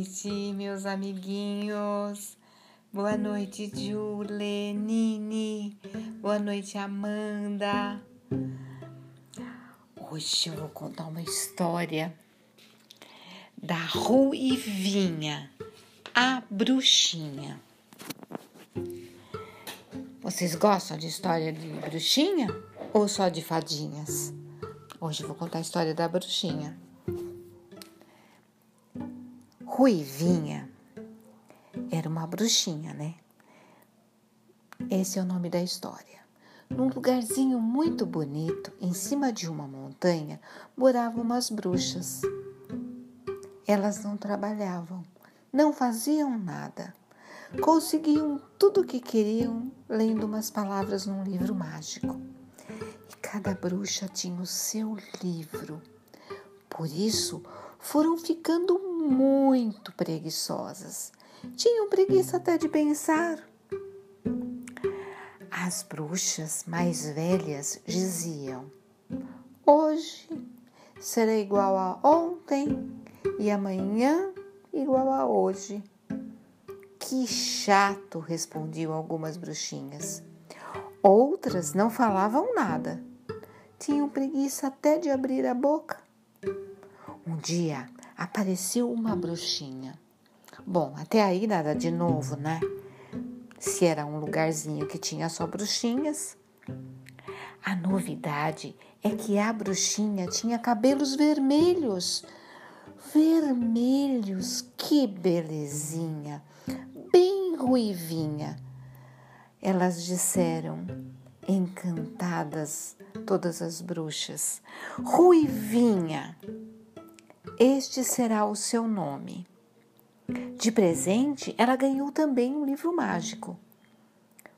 noite, meus amiguinhos. Boa noite, Jule, Nini. Boa noite, Amanda. Hoje eu vou contar uma história da Ruivinha, a bruxinha. Vocês gostam de história de bruxinha ou só de fadinhas? Hoje eu vou contar a história da bruxinha. Ruivinha era uma bruxinha, né? Esse é o nome da história. Num lugarzinho muito bonito, em cima de uma montanha, moravam umas bruxas. Elas não trabalhavam, não faziam nada. Conseguiam tudo o que queriam lendo umas palavras num livro mágico. E cada bruxa tinha o seu livro. Por isso, foram ficando muito preguiçosas. Tinham preguiça até de pensar. As bruxas mais velhas diziam: Hoje será igual a ontem e amanhã igual a hoje. Que chato, respondiam algumas bruxinhas. Outras não falavam nada. Tinham preguiça até de abrir a boca. Um dia apareceu uma bruxinha. Bom, até aí nada de novo, né? Se era um lugarzinho que tinha só bruxinhas. A novidade é que a bruxinha tinha cabelos vermelhos. Vermelhos, que belezinha! Bem ruivinha. Elas disseram, encantadas, todas as bruxas: Ruivinha! Este será o seu nome. De presente, ela ganhou também um livro mágico.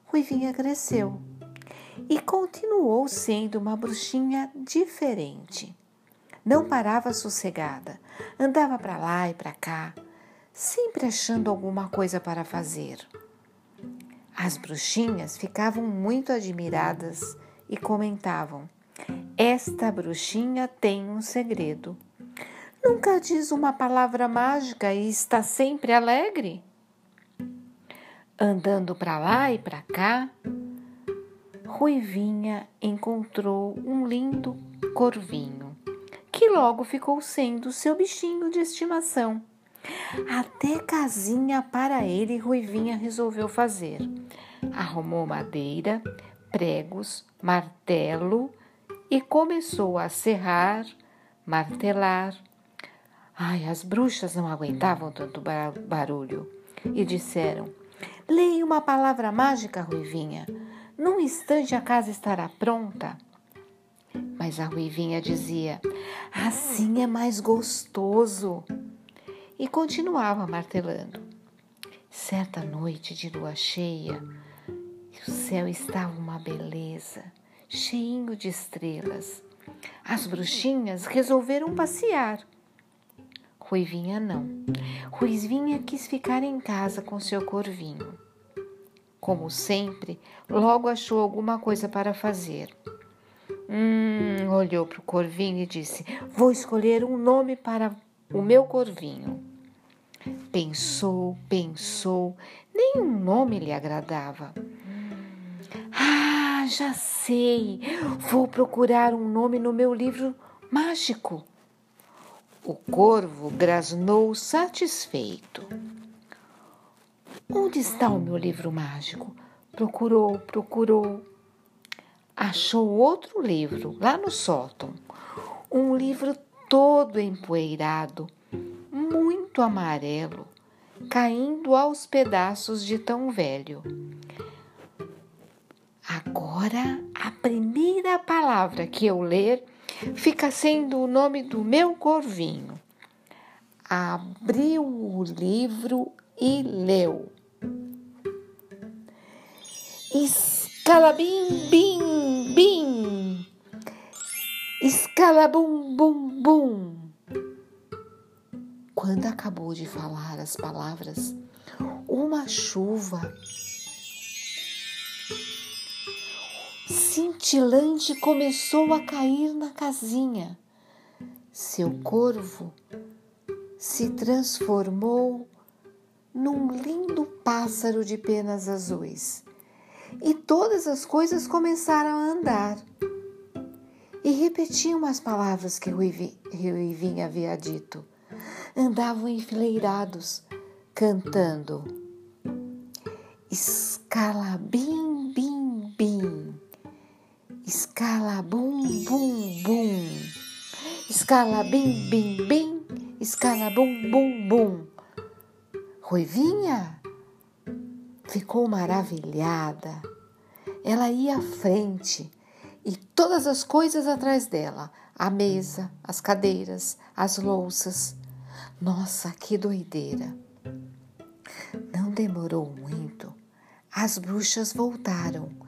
Ruivinha cresceu e continuou sendo uma bruxinha diferente. Não parava sossegada, andava para lá e para cá, sempre achando alguma coisa para fazer. As bruxinhas ficavam muito admiradas e comentavam: Esta bruxinha tem um segredo. Nunca diz uma palavra mágica e está sempre alegre? Andando para lá e para cá, Ruivinha encontrou um lindo corvinho, que logo ficou sendo seu bichinho de estimação. Até casinha para ele Ruivinha resolveu fazer. Arrumou madeira, pregos, martelo e começou a serrar, martelar, Ai, as bruxas não aguentavam tanto barulho e disseram: Leia uma palavra mágica, Ruivinha. Num instante a casa estará pronta. Mas a Ruivinha dizia: Assim é mais gostoso. E continuava martelando. Certa noite de lua cheia, o céu estava uma beleza, cheinho de estrelas. As bruxinhas resolveram passear Ruivinha não. Ruivinha quis ficar em casa com seu corvinho. Como sempre, logo achou alguma coisa para fazer. Hum, olhou para o corvinho e disse: Vou escolher um nome para o meu corvinho. Pensou, pensou, nenhum nome lhe agradava. Ah, já sei! Vou procurar um nome no meu livro mágico. O corvo grasnou satisfeito. Onde está o meu livro mágico? Procurou, procurou. Achou outro livro lá no sótão. Um livro todo empoeirado, muito amarelo, caindo aos pedaços de tão velho. Agora, a primeira palavra que eu ler fica sendo o nome do meu corvinho. Abriu o livro e leu. Escalabim, bim, bim. Escalabum, bum, bum. Quando acabou de falar as palavras, uma chuva cintilante começou a cair na casinha. Seu corvo se transformou num lindo pássaro de penas azuis. E todas as coisas começaram a andar. E repetiam as palavras que Ruivinha havia dito. Andavam enfileirados, cantando. Escalabim, bim, bim. Escala, bum, bum, bum. Escala, bim, bim, bim. Escala, bum, bum, bum. Ruivinha ficou maravilhada. Ela ia à frente e todas as coisas atrás dela: a mesa, as cadeiras, as louças. Nossa, que doideira! Não demorou muito. As bruxas voltaram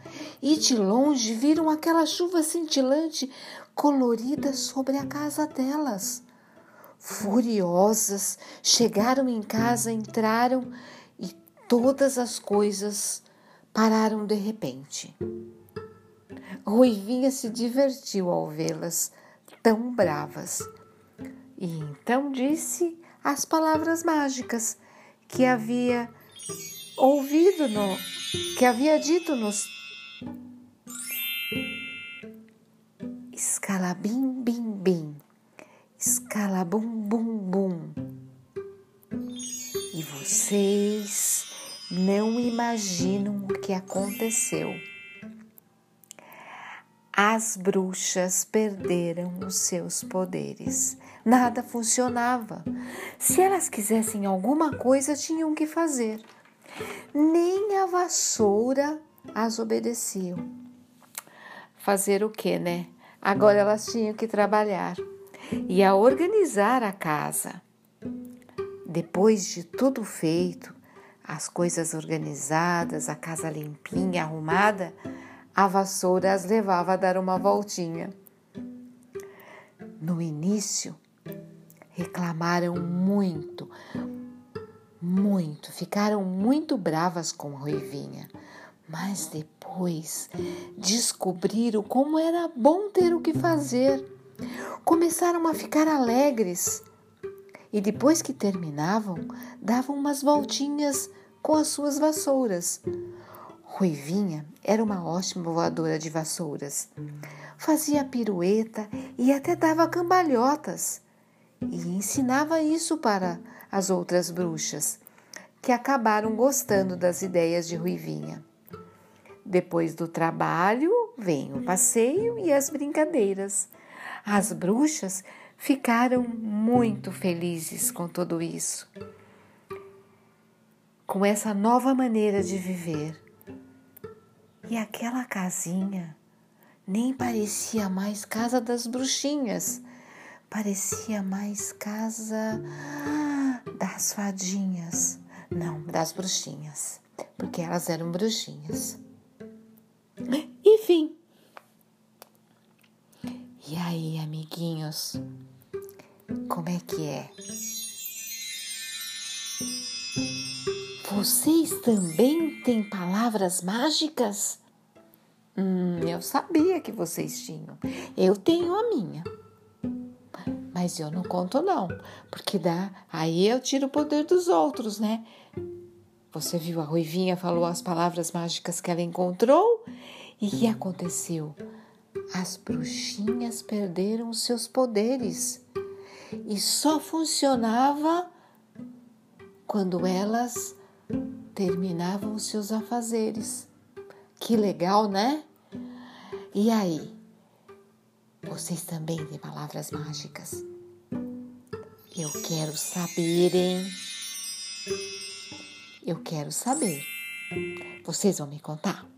e de longe viram aquela chuva cintilante colorida sobre a casa delas. Furiosas, chegaram em casa, entraram e todas as coisas pararam de repente. Ruivinha se divertiu ao vê-las tão bravas e então disse as palavras mágicas que havia ouvido no que havia dito nos escalabim bim bim escala bum bum bum. E vocês não imaginam o que aconteceu. As bruxas perderam os seus poderes. Nada funcionava. Se elas quisessem alguma coisa, tinham que fazer. Nem a vassoura as obedeciam. Fazer o que, né? Agora elas tinham que trabalhar e a organizar a casa. Depois de tudo feito, as coisas organizadas, a casa limpinha, arrumada, a vassoura as levava a dar uma voltinha. No início, reclamaram muito, muito, ficaram muito bravas com Ruivinha, mas depois descobriram como era bom ter o que fazer começaram a ficar alegres e depois que terminavam, davam umas voltinhas com as suas vassouras. Ruivinha era uma ótima voadora de vassouras. Fazia pirueta e até dava cambalhotas. E ensinava isso para as outras bruxas, que acabaram gostando das ideias de Ruivinha. Depois do trabalho, vem o passeio e as brincadeiras. As bruxas ficaram muito felizes com tudo isso, com essa nova maneira de viver. E aquela casinha nem parecia mais casa das bruxinhas, parecia mais casa das fadinhas. Não, das bruxinhas, porque elas eram bruxinhas. Enfim, e aí, amiguinhos, como é que é? Vocês também têm palavras mágicas? Hum, eu sabia que vocês tinham. Eu tenho a minha. Mas eu não conto não, porque dá, aí eu tiro o poder dos outros, né? Você viu a Ruivinha falou as palavras mágicas que ela encontrou e que aconteceu? as bruxinhas perderam seus poderes e só funcionava quando elas terminavam os seus afazeres. Que legal, né? E aí? Vocês também têm palavras mágicas? Eu quero saber, hein? Eu quero saber. Vocês vão me contar?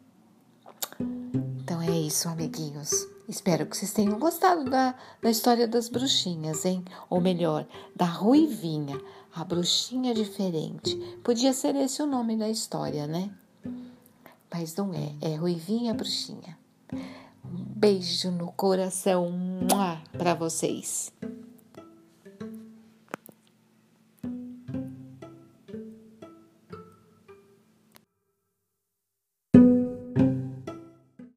É isso, amiguinhos. Espero que vocês tenham gostado da, da história das bruxinhas, hein? Ou melhor, da Ruivinha, a bruxinha diferente. Podia ser esse o nome da história, né? Mas não é, é Ruivinha Bruxinha. Um beijo no coração para vocês.